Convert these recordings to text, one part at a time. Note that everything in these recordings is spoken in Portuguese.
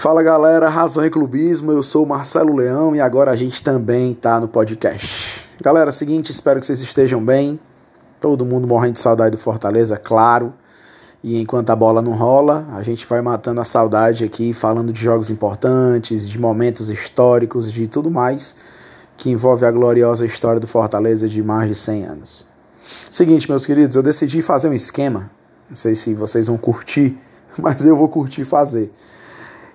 Fala galera, Razão e Clubismo, eu sou Marcelo Leão e agora a gente também tá no podcast. Galera, seguinte, espero que vocês estejam bem. Todo mundo morrendo de saudade do Fortaleza, claro. E enquanto a bola não rola, a gente vai matando a saudade aqui, falando de jogos importantes, de momentos históricos, de tudo mais que envolve a gloriosa história do Fortaleza de mais de 100 anos. Seguinte, meus queridos, eu decidi fazer um esquema. Não sei se vocês vão curtir, mas eu vou curtir fazer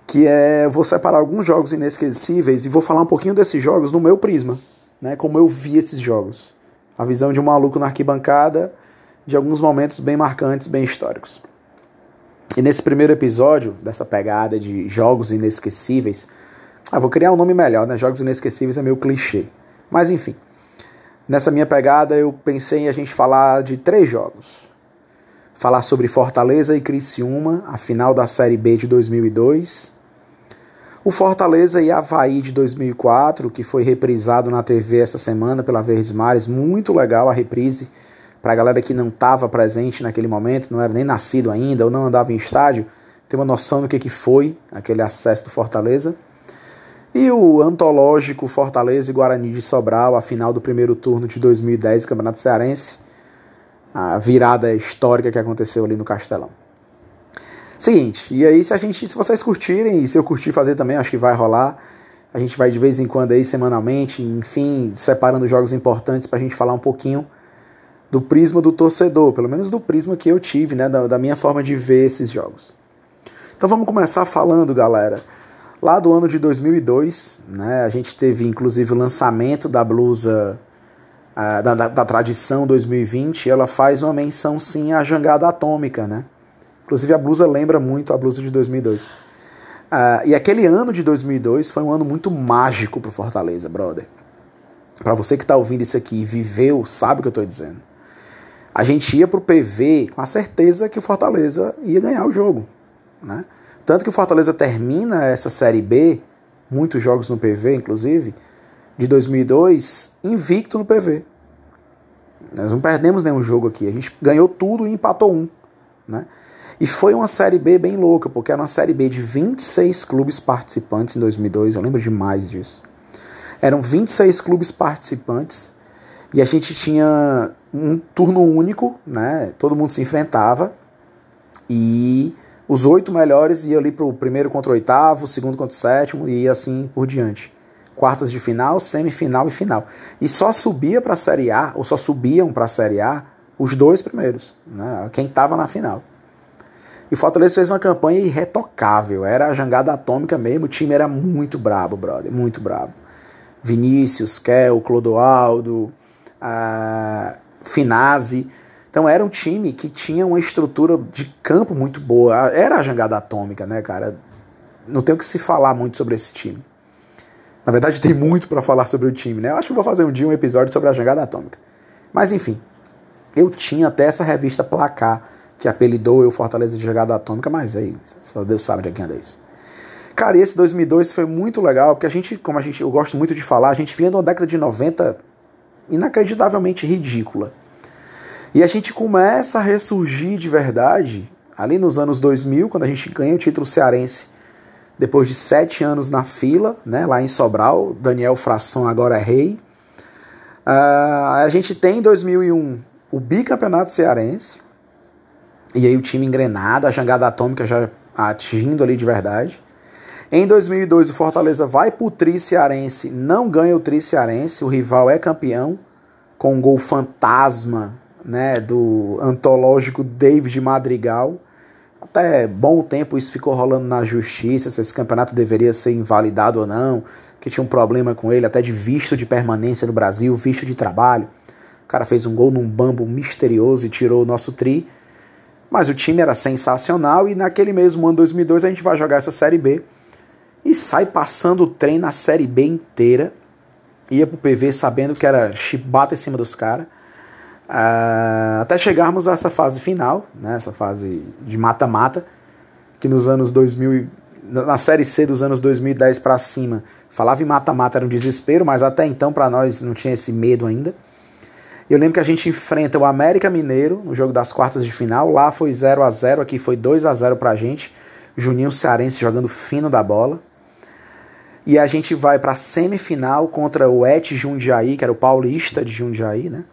que é vou separar alguns jogos inesquecíveis e vou falar um pouquinho desses jogos no meu prisma, né? Como eu vi esses jogos. A visão de um maluco na arquibancada de alguns momentos bem marcantes, bem históricos. E nesse primeiro episódio dessa pegada de jogos inesquecíveis, ah, vou criar um nome melhor, né? Jogos inesquecíveis é meio clichê. Mas enfim, nessa minha pegada eu pensei em a gente falar de três jogos. Falar sobre Fortaleza e Criciúma, a final da Série B de 2002 o Fortaleza e Havaí de 2004, que foi reprisado na TV essa semana pela Verdes Mares, muito legal a reprise. Para a galera que não estava presente naquele momento, não era nem nascido ainda ou não andava em estádio, ter uma noção do que, que foi aquele acesso do Fortaleza. E o antológico Fortaleza e Guarani de Sobral, a final do primeiro turno de 2010 do Campeonato Cearense, a virada histórica que aconteceu ali no Castelão. Seguinte, e aí se a gente, se vocês curtirem, e se eu curtir fazer também, acho que vai rolar. A gente vai de vez em quando aí, semanalmente, enfim, separando jogos importantes para a gente falar um pouquinho do prisma do torcedor, pelo menos do prisma que eu tive, né, da, da minha forma de ver esses jogos. Então vamos começar falando, galera. Lá do ano de 2002, né, a gente teve inclusive o lançamento da blusa uh, da, da, da tradição 2020. Ela faz uma menção sim à jangada atômica, né? Inclusive a blusa lembra muito a blusa de 2002. Uh, ah, e aquele ano de 2002 foi um ano muito mágico pro Fortaleza, brother. Para você que tá ouvindo isso aqui e viveu, sabe o que eu tô dizendo. A gente ia pro PV com a certeza que o Fortaleza ia ganhar o jogo, né? Tanto que o Fortaleza termina essa Série B, muitos jogos no PV, inclusive, de 2002, invicto no PV. Nós não perdemos nenhum jogo aqui. A gente ganhou tudo e empatou um. Né? E foi uma Série B bem louca, porque era uma Série B de 26 clubes participantes em 2002, eu lembro demais disso. Eram 26 clubes participantes e a gente tinha um turno único, né? Todo mundo se enfrentava e os oito melhores iam ali para o primeiro contra o oitavo, segundo contra o sétimo e assim por diante. Quartas de final, semifinal e final. E só subia para a Série A, ou só subiam para a Série A, os dois primeiros, né? quem estava na final. E Fortaleza fez uma campanha irretocável. Era a jangada atômica mesmo. O time era muito brabo, brother. Muito brabo. Vinícius, Kel, Clodoaldo, a Finazzi. Então era um time que tinha uma estrutura de campo muito boa. Era a jangada atômica, né, cara? Não tem o que se falar muito sobre esse time. Na verdade, tem muito para falar sobre o time, né? Eu acho que vou fazer um dia um episódio sobre a jangada atômica. Mas enfim, eu tinha até essa revista Placar que apelidou eu Fortaleza de jogada atômica, mas aí só Deus sabe de quem anda isso. Cara, esse 2002 foi muito legal, porque a gente, como a gente, eu gosto muito de falar, a gente vinha de uma década de 90 inacreditavelmente ridícula. E a gente começa a ressurgir de verdade ali nos anos 2000, quando a gente ganha o título cearense, depois de sete anos na fila, né, lá em Sobral, Daniel Fração agora é rei. Uh, a gente tem em 2001 o bicampeonato cearense, e aí o time engrenado, a jangada atômica já atingindo ali de verdade. Em 2002, o Fortaleza vai pro Tri Cearense, não ganha o Tri Cearense, o rival é campeão, com um gol fantasma né, do antológico David Madrigal. Até bom tempo isso ficou rolando na justiça, se esse campeonato deveria ser invalidado ou não, que tinha um problema com ele, até de visto de permanência no Brasil, visto de trabalho. O cara fez um gol num bambo misterioso e tirou o nosso tri. Mas o time era sensacional e naquele mesmo ano 2002 a gente vai jogar essa Série B e sai passando o trem na Série B inteira. Ia pro PV sabendo que era chibata em cima dos caras. Uh, até chegarmos a essa fase final, né, essa fase de mata-mata, que nos anos 2000, na Série C dos anos 2010 para cima, falava em mata-mata era um desespero, mas até então para nós não tinha esse medo ainda. Eu lembro que a gente enfrenta o América Mineiro no jogo das quartas de final. Lá foi 0 a 0 aqui foi 2 a 0 pra gente. Juninho Cearense jogando fino da bola. E a gente vai para a semifinal contra o Et Jundiaí, que era o paulista de Jundiaí, né?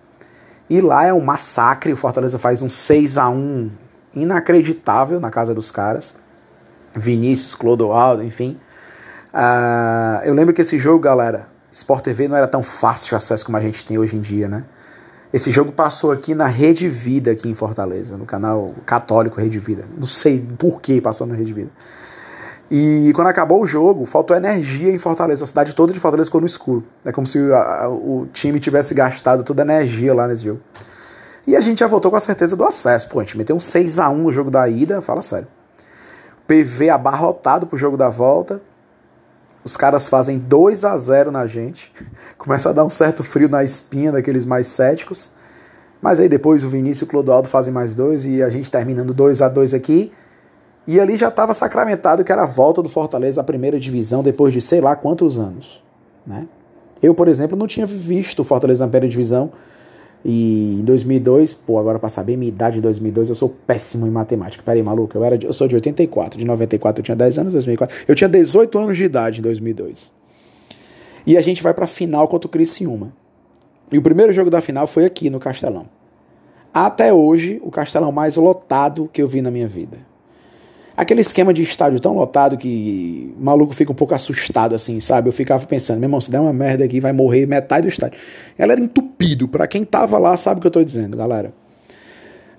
E lá é um massacre, o Fortaleza faz um 6 a 1 inacreditável na casa dos caras. Vinícius, Clodoaldo, enfim. Uh, eu lembro que esse jogo, galera, Sport TV não era tão fácil de acesso como a gente tem hoje em dia, né? Esse jogo passou aqui na Rede Vida, aqui em Fortaleza, no canal católico Rede Vida. Não sei por que passou na Rede Vida. E quando acabou o jogo, faltou energia em Fortaleza. A cidade toda de Fortaleza ficou no escuro. É como se a, o time tivesse gastado toda a energia lá nesse jogo. E a gente já voltou com a certeza do acesso. Pô, a gente meteu um 6 a 1 no jogo da ida, fala sério. PV abarrotado pro jogo da volta. Os caras fazem 2 a 0 na gente. Começa a dar um certo frio na espinha daqueles mais céticos. Mas aí depois o Vinícius e o Clodoaldo fazem mais dois e a gente terminando 2 a 2 aqui. E ali já estava sacramentado que era a volta do Fortaleza à primeira divisão depois de sei lá quantos anos. Né? Eu, por exemplo, não tinha visto o Fortaleza na primeira divisão. E em 2002, pô, agora para saber minha idade em 2002, eu sou péssimo em matemática. Peraí, maluco, eu, era eu sou de 84, de 94 eu tinha 10 anos, 2004. Eu tinha 18 anos de idade em 2002. E a gente vai para a final contra o Criciúma. E o primeiro jogo da final foi aqui no Castelão. Até hoje, o Castelão mais lotado que eu vi na minha vida. Aquele esquema de estádio tão lotado que o maluco fica um pouco assustado, assim, sabe? Eu ficava pensando, meu irmão, se der uma merda aqui, vai morrer metade do estádio. Ela era entupido. Para quem tava lá, sabe o que eu tô dizendo, galera.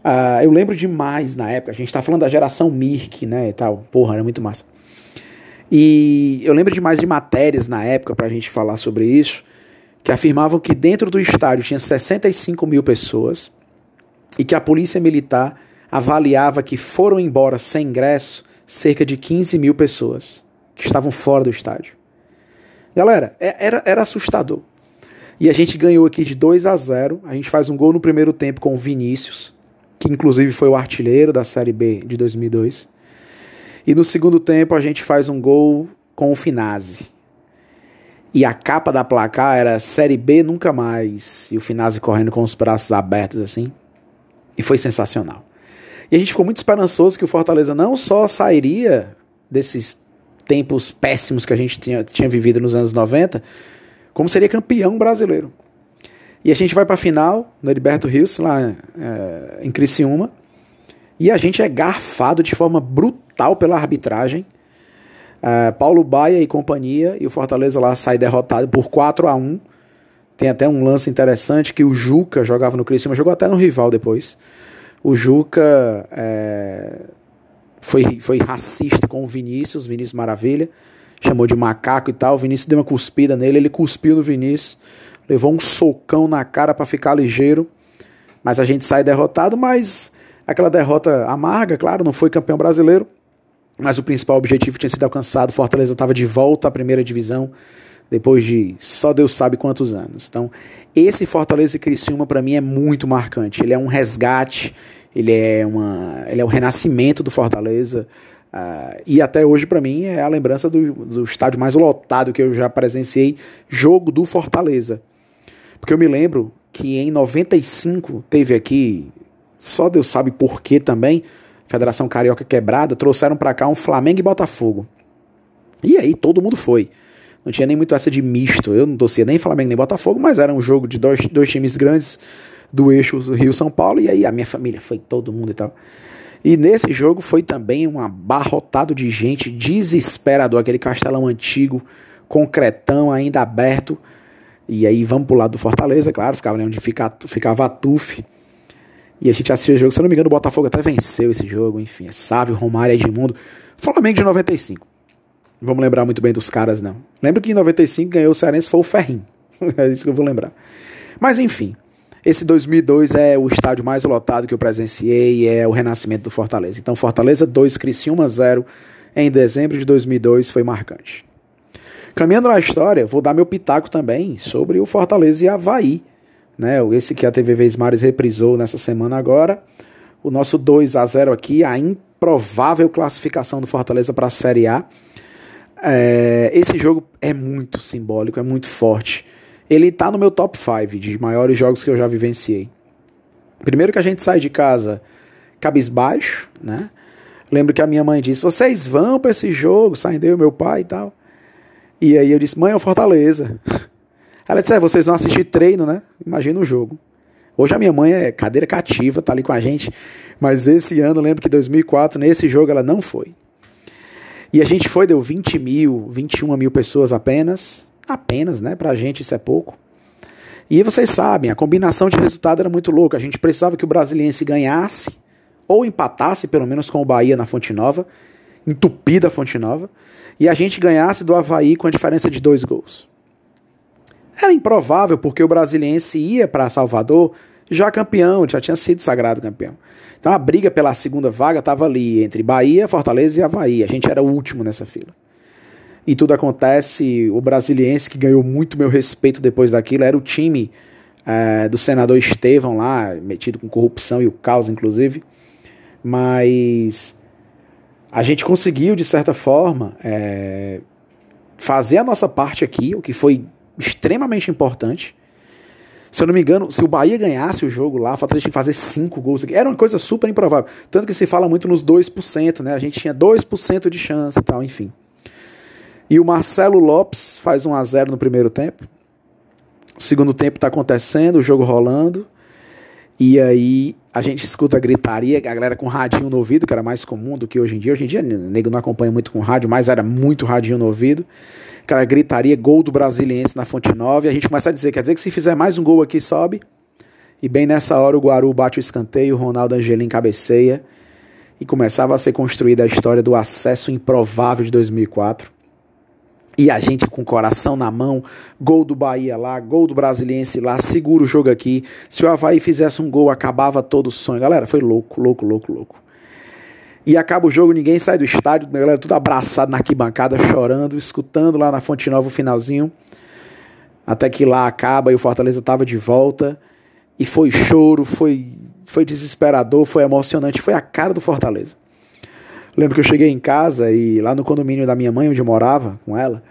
Uh, eu lembro demais na época, a gente tá falando da geração Mirk, né, e tal. Porra, era muito massa. E eu lembro demais de matérias na época pra gente falar sobre isso, que afirmavam que dentro do estádio tinha 65 mil pessoas e que a polícia militar avaliava que foram embora sem ingresso cerca de 15 mil pessoas que estavam fora do estádio. Galera, é, era, era assustador. E a gente ganhou aqui de 2 a 0. A gente faz um gol no primeiro tempo com o Vinícius, que inclusive foi o artilheiro da Série B de 2002. E no segundo tempo a gente faz um gol com o Finazzi. E a capa da placar era Série B nunca mais. E o Finazzi correndo com os braços abertos assim. E foi sensacional. E a gente ficou muito esperançoso que o Fortaleza não só sairia desses tempos péssimos que a gente tinha, tinha vivido nos anos 90, como seria campeão brasileiro. E a gente vai para a final no Heriberto Rios, lá é, em Criciúma, e a gente é garfado de forma brutal pela arbitragem. É, Paulo Baia e companhia, e o Fortaleza lá sai derrotado por 4 a 1 Tem até um lance interessante que o Juca jogava no Criciúma, jogou até no rival depois. O Juca é, foi, foi racista com o Vinícius, Vinícius Maravilha, chamou de macaco e tal. O Vinícius deu uma cuspida nele, ele cuspiu no Vinícius, levou um socão na cara para ficar ligeiro. Mas a gente sai derrotado, mas aquela derrota amarga, claro, não foi campeão brasileiro. Mas o principal objetivo tinha sido alcançado. Fortaleza estava de volta à primeira divisão depois de só Deus sabe quantos anos. Então, esse Fortaleza e Criciúma para mim é muito marcante. Ele é um resgate, ele é, uma, ele é o renascimento do Fortaleza. Uh, e até hoje, para mim, é a lembrança do, do estádio mais lotado que eu já presenciei jogo do Fortaleza. Porque eu me lembro que em 95 teve aqui, só Deus sabe por que também, Federação Carioca Quebrada, trouxeram para cá um Flamengo e Botafogo. E aí todo mundo foi. Não tinha nem muito essa de misto. Eu não torcia nem Flamengo nem Botafogo, mas era um jogo de dois, dois times grandes do eixo Rio-São Paulo. E aí a minha família foi todo mundo e tal. E nesse jogo foi também um abarrotado de gente, desesperador, aquele castelão antigo, concretão, ainda aberto. E aí vamos pro lado do Fortaleza, claro, ficava onde fica, ficava a TUF. E a gente assistiu o jogo, se eu não me engano, o Botafogo até venceu esse jogo, enfim, é Sávio, Romário, Edmundo. Flamengo de 95 vamos lembrar muito bem dos caras, não. Lembro que em 95 ganhou o Cearense foi o Ferrinho. é isso que eu vou lembrar. Mas enfim, esse 2002 é o estádio mais lotado que eu presenciei, é o renascimento do Fortaleza. Então Fortaleza 2, Criciúma 0 em dezembro de 2002 foi marcante. Caminhando na história, vou dar meu pitaco também sobre o Fortaleza e Havaí. Né? Esse que a TV Vesmares reprisou nessa semana agora. O nosso 2 a 0 aqui, a improvável classificação do Fortaleza para a Série A. É, esse jogo é muito simbólico, é muito forte. Ele tá no meu top 5 de maiores jogos que eu já vivenciei. Primeiro que a gente sai de casa cabisbaixo, né? Lembro que a minha mãe disse: Vocês vão para esse jogo? Saindo eu, meu pai e tal. E aí eu disse: Mãe, é o Fortaleza. Ela disse: é, Vocês vão assistir treino, né? Imagina o jogo. Hoje a minha mãe é cadeira cativa, tá ali com a gente. Mas esse ano, lembro que 2004, nesse jogo, ela não foi. E a gente foi, deu 20 mil, 21 mil pessoas apenas. Apenas, né? Pra gente isso é pouco. E vocês sabem, a combinação de resultado era muito louca. A gente precisava que o Brasiliense ganhasse, ou empatasse, pelo menos com o Bahia na Fonte Nova, entupida a Fonte Nova, e a gente ganhasse do Havaí com a diferença de dois gols. Era improvável, porque o Brasiliense ia para Salvador já campeão, já tinha sido sagrado campeão. Então a briga pela segunda vaga estava ali entre Bahia, Fortaleza e Havaí. A gente era o último nessa fila. E tudo acontece, o Brasiliense, que ganhou muito meu respeito depois daquilo, era o time é, do senador Estevão lá, metido com corrupção e o caos, inclusive. Mas a gente conseguiu, de certa forma, é, fazer a nossa parte aqui, o que foi extremamente importante. Se eu não me engano, se o Bahia ganhasse o jogo lá, o Fortaleza tinha que fazer 5 gols. Era uma coisa super improvável. Tanto que se fala muito nos 2%, né? A gente tinha 2% de chance e tal, enfim. E o Marcelo Lopes faz 1 a 0 no primeiro tempo. O segundo tempo está acontecendo, o jogo rolando. E aí a gente escuta a gritaria, a galera com radinho no ouvido, que era mais comum do que hoje em dia. Hoje em dia, nego não acompanha muito com rádio, mas era muito radinho no ouvido aquela gritaria, gol do Brasiliense na Fonte Nova, e a gente começa a dizer, quer dizer que se fizer mais um gol aqui, sobe. E bem nessa hora o Guaru bate o escanteio, o Ronaldo Angelim cabeceia, e começava a ser construída a história do acesso improvável de 2004. E a gente com o coração na mão, gol do Bahia lá, gol do Brasiliense lá, segura o jogo aqui. Se o Havaí fizesse um gol, acabava todo o sonho. Galera, foi louco, louco, louco, louco. E acaba o jogo, ninguém sai do estádio, a galera tudo abraçado na arquibancada, chorando, escutando lá na Fonte Nova o finalzinho. Até que lá acaba e o Fortaleza estava de volta. E foi choro, foi, foi desesperador, foi emocionante, foi a cara do Fortaleza. Lembro que eu cheguei em casa e lá no condomínio da minha mãe, onde eu morava com ela,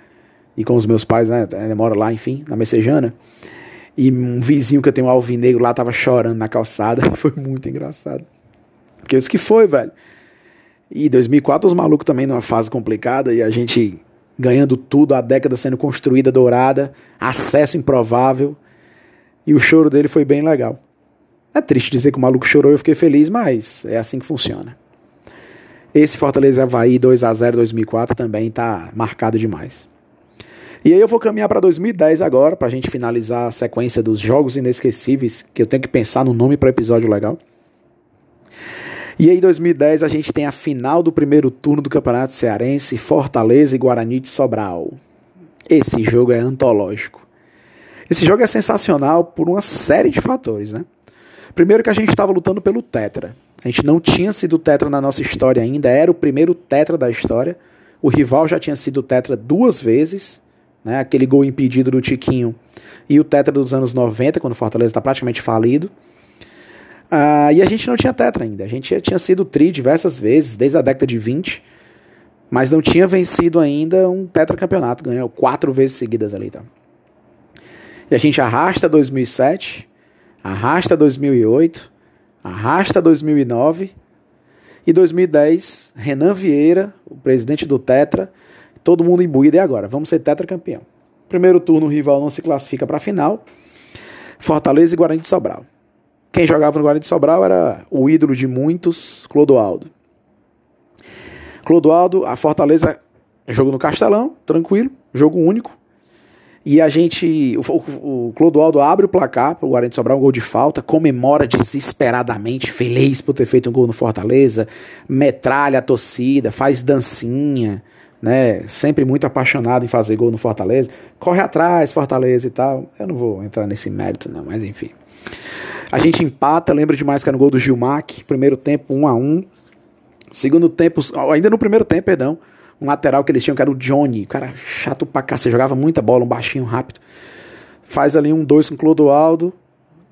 e com os meus pais, né? Ela mora lá, enfim, na Messejana. E um vizinho que eu tenho um alvinegro lá tava chorando na calçada. Foi muito engraçado. Porque eu disse que foi, velho. E 2004 os malucos também numa fase complicada e a gente ganhando tudo, a década sendo construída, dourada, acesso improvável. E o choro dele foi bem legal. É triste dizer que o maluco chorou e eu fiquei feliz, mas é assim que funciona. Esse Fortaleza Havaí 2 a 0 2004 também está marcado demais. E aí eu vou caminhar para 2010 agora, para a gente finalizar a sequência dos jogos inesquecíveis, que eu tenho que pensar no nome para episódio legal. E aí, em 2010, a gente tem a final do primeiro turno do Campeonato Cearense, Fortaleza e Guarani de Sobral. Esse jogo é antológico. Esse jogo é sensacional por uma série de fatores, né? Primeiro que a gente estava lutando pelo Tetra. A gente não tinha sido Tetra na nossa história ainda, era o primeiro Tetra da história. O rival já tinha sido Tetra duas vezes, né? Aquele gol impedido do Tiquinho e o Tetra dos anos 90, quando o Fortaleza está praticamente falido. Ah, e a gente não tinha tetra ainda. A gente tinha sido tri diversas vezes, desde a década de 20, mas não tinha vencido ainda um tetracampeonato. Ganhou quatro vezes seguidas ali. Tá? E a gente arrasta 2007, arrasta 2008, arrasta 2009 e 2010, Renan Vieira, o presidente do Tetra, todo mundo imbuído. E agora? Vamos ser tetracampeão. Primeiro turno, o rival não se classifica para a final. Fortaleza e Guarani de Sobral. Quem jogava no Guarani de Sobral era o ídolo de muitos, Clodoaldo. Clodoaldo, a Fortaleza, jogo no Castelão, tranquilo, jogo único. E a gente, o, o Clodoaldo abre o placar para o Guarani de Sobral, um gol de falta, comemora desesperadamente, feliz por ter feito um gol no Fortaleza, metralha a torcida, faz dancinha, né? Sempre muito apaixonado em fazer gol no Fortaleza. Corre atrás, Fortaleza e tal. Eu não vou entrar nesse mérito, não, mas enfim. A gente empata, lembra demais que era no gol do Gilmac, primeiro tempo 1 a 1 Segundo tempo, ainda no primeiro tempo, perdão, um lateral que eles tinham que era o Johnny, cara chato pra cá, você jogava muita bola, um baixinho rápido. Faz ali um 2 com o Clodoaldo,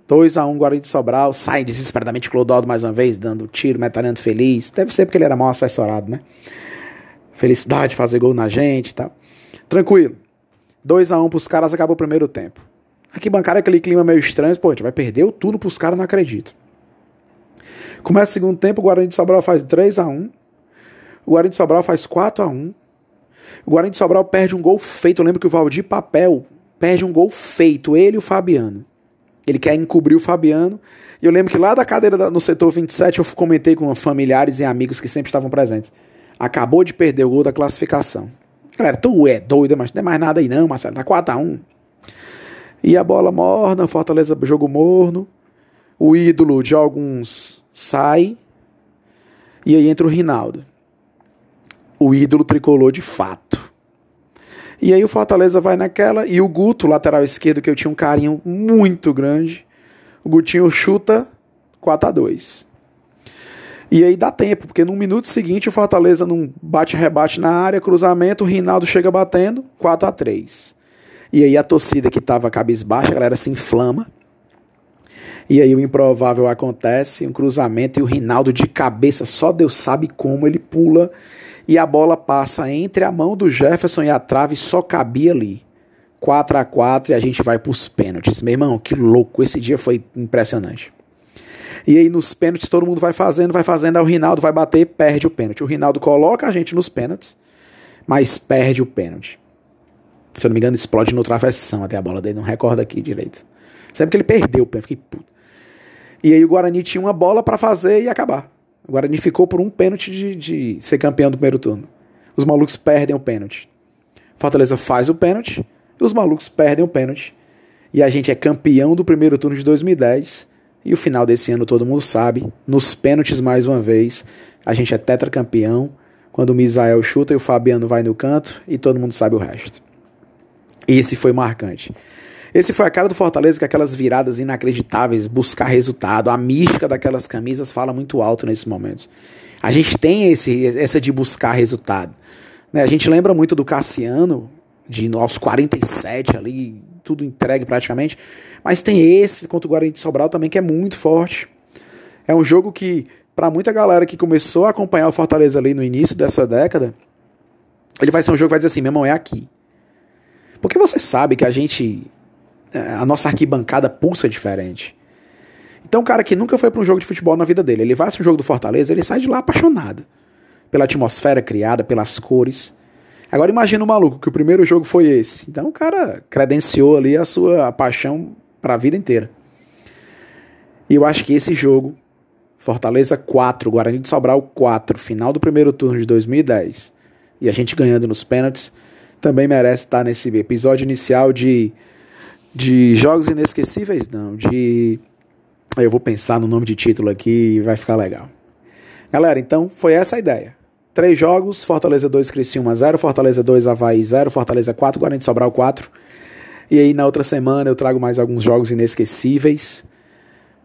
2 a 1 Guarani de Sobral, sai desesperadamente Clodoaldo mais uma vez, dando tiro, metalhando feliz. Deve ser porque ele era mal assessorado, né? Felicidade de fazer gol na gente e tal. Tranquilo. 2 a 1 pros caras, acabou o primeiro tempo. Aqui bancar aquele clima meio estranho, pô, a gente vai perder o tudo pros caras, não acredito. Começa o segundo tempo, o Guarani de Sobral faz 3 a 1 O Guarani de Sobral faz 4 a 1 O Guarani de Sobral perde um gol feito. Eu lembro que o Valdir Papel perde um gol feito, ele e o Fabiano. Ele quer encobrir o Fabiano. E eu lembro que lá da cadeira da, no setor 27 eu comentei com familiares e amigos que sempre estavam presentes. Acabou de perder o gol da classificação. Galera, tu é doido, mas não tem mais nada aí não, Marcelo. Tá 4x1. E a bola morna, Fortaleza jogo morno. O ídolo de alguns sai. E aí entra o Rinaldo. O ídolo tricolor de fato. E aí o Fortaleza vai naquela. E o Guto, lateral esquerdo, que eu tinha um carinho muito grande. O Gutinho chuta 4 a 2 E aí dá tempo, porque no minuto seguinte o Fortaleza num bate-rebate na área, cruzamento, o Rinaldo chega batendo 4 a 3 E aí a torcida que tava cabisbaixa, a galera se inflama. E aí o improvável acontece, um cruzamento e o Rinaldo de cabeça, só Deus sabe como ele pula e a bola passa entre a mão do Jefferson e a trave, só cabia ali. 4 a 4 e a gente vai para os pênaltis. Meu irmão, que louco, esse dia foi impressionante. E aí nos pênaltis todo mundo vai fazendo, vai fazendo, aí o Rinaldo vai bater, perde o pênalti. O Rinaldo coloca a gente nos pênaltis, mas perde o pênalti. Se eu não me engano, explode no travessão até a bola dele, não recordo aqui direito. Sempre que ele perdeu o pênalti, fiquei puto. E aí o Guarani tinha uma bola para fazer e acabar. O Guarani ficou por um pênalti de, de ser campeão do primeiro turno. Os malucos perdem o pênalti. Fortaleza faz o pênalti os malucos perdem o pênalti. E a gente é campeão do primeiro turno de 2010. E o final desse ano todo mundo sabe. Nos pênaltis mais uma vez. A gente é tetracampeão. Quando o Misael chuta e o Fabiano vai no canto. E todo mundo sabe o resto. Esse foi marcante. Esse foi a cara do Fortaleza com aquelas viradas inacreditáveis, buscar resultado. A mística daquelas camisas fala muito alto nesses momentos. A gente tem esse, essa de buscar resultado. Né? A gente lembra muito do Cassiano, de aos 47 ali, tudo entregue praticamente. Mas tem esse contra o Guarani de Sobral também que é muito forte. É um jogo que, para muita galera que começou a acompanhar o Fortaleza ali no início dessa década, ele vai ser um jogo que vai dizer assim: meu irmão, é aqui. Porque você sabe que a gente a nossa arquibancada pulsa diferente. Então, o cara que nunca foi para um jogo de futebol na vida dele, ele vai assistir um jogo do Fortaleza, ele sai de lá apaixonado pela atmosfera criada, pelas cores. Agora imagina o maluco que o primeiro jogo foi esse. Então o cara credenciou ali a sua paixão para a vida inteira. E eu acho que esse jogo, Fortaleza 4, Guarani de Sobral 4, final do primeiro turno de 2010, e a gente ganhando nos pênaltis, também merece estar nesse episódio inicial de de jogos inesquecíveis, não. De. Eu vou pensar no nome de título aqui e vai ficar legal. Galera, então foi essa a ideia. Três jogos: Fortaleza 2, Criciúma 0, Fortaleza 2, Havaí 0, Fortaleza 4, Guarani Sobral 4. E aí na outra semana eu trago mais alguns jogos inesquecíveis.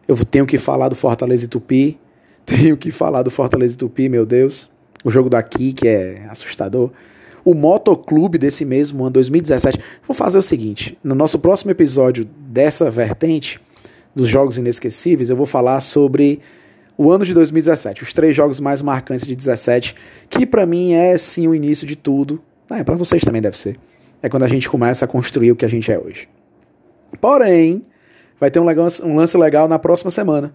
Eu tenho que falar do Fortaleza e Tupi. Tenho que falar do Fortaleza e Tupi, meu Deus. O jogo daqui que é assustador o motoclube desse mesmo ano, 2017. Vou fazer o seguinte: no nosso próximo episódio dessa vertente, dos jogos inesquecíveis, eu vou falar sobre o ano de 2017, os três jogos mais marcantes de 17, que para mim é sim o início de tudo. É, para vocês também deve ser. É quando a gente começa a construir o que a gente é hoje. Porém, vai ter um, legal, um lance legal na próxima semana.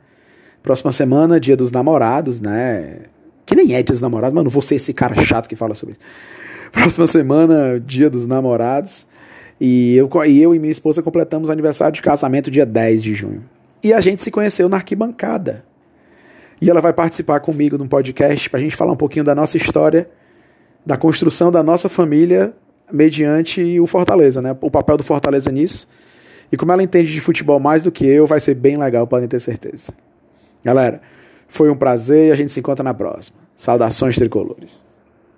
Próxima semana, dia dos namorados, né? Que nem é dia dos namorados, vou ser esse cara chato que fala sobre isso. Próxima semana, dia dos namorados. E eu, e eu e minha esposa completamos aniversário de casamento dia 10 de junho. E a gente se conheceu na arquibancada. E ela vai participar comigo num podcast para a gente falar um pouquinho da nossa história, da construção da nossa família mediante o Fortaleza, né? O papel do Fortaleza nisso. E como ela entende de futebol mais do que eu, vai ser bem legal, podem ter certeza. Galera, foi um prazer e a gente se encontra na próxima. Saudações tricolores.